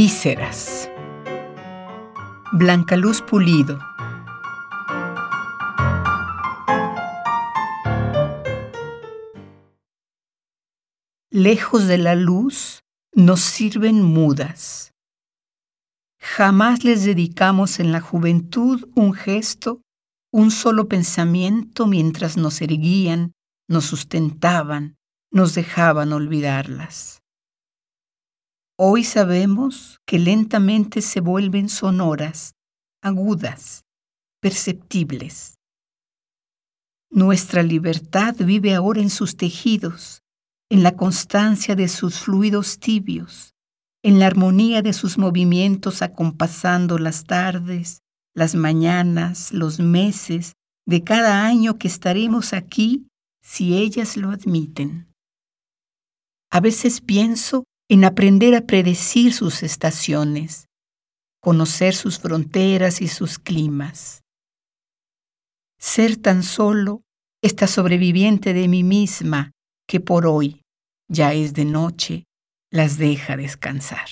Vísceras. Blanca Luz Pulido. Lejos de la luz nos sirven mudas. Jamás les dedicamos en la juventud un gesto, un solo pensamiento mientras nos erguían, nos sustentaban, nos dejaban olvidarlas. Hoy sabemos que lentamente se vuelven sonoras, agudas, perceptibles. Nuestra libertad vive ahora en sus tejidos, en la constancia de sus fluidos tibios, en la armonía de sus movimientos acompasando las tardes, las mañanas, los meses de cada año que estaremos aquí si ellas lo admiten. A veces pienso en aprender a predecir sus estaciones, conocer sus fronteras y sus climas. Ser tan solo esta sobreviviente de mí misma que por hoy, ya es de noche, las deja descansar.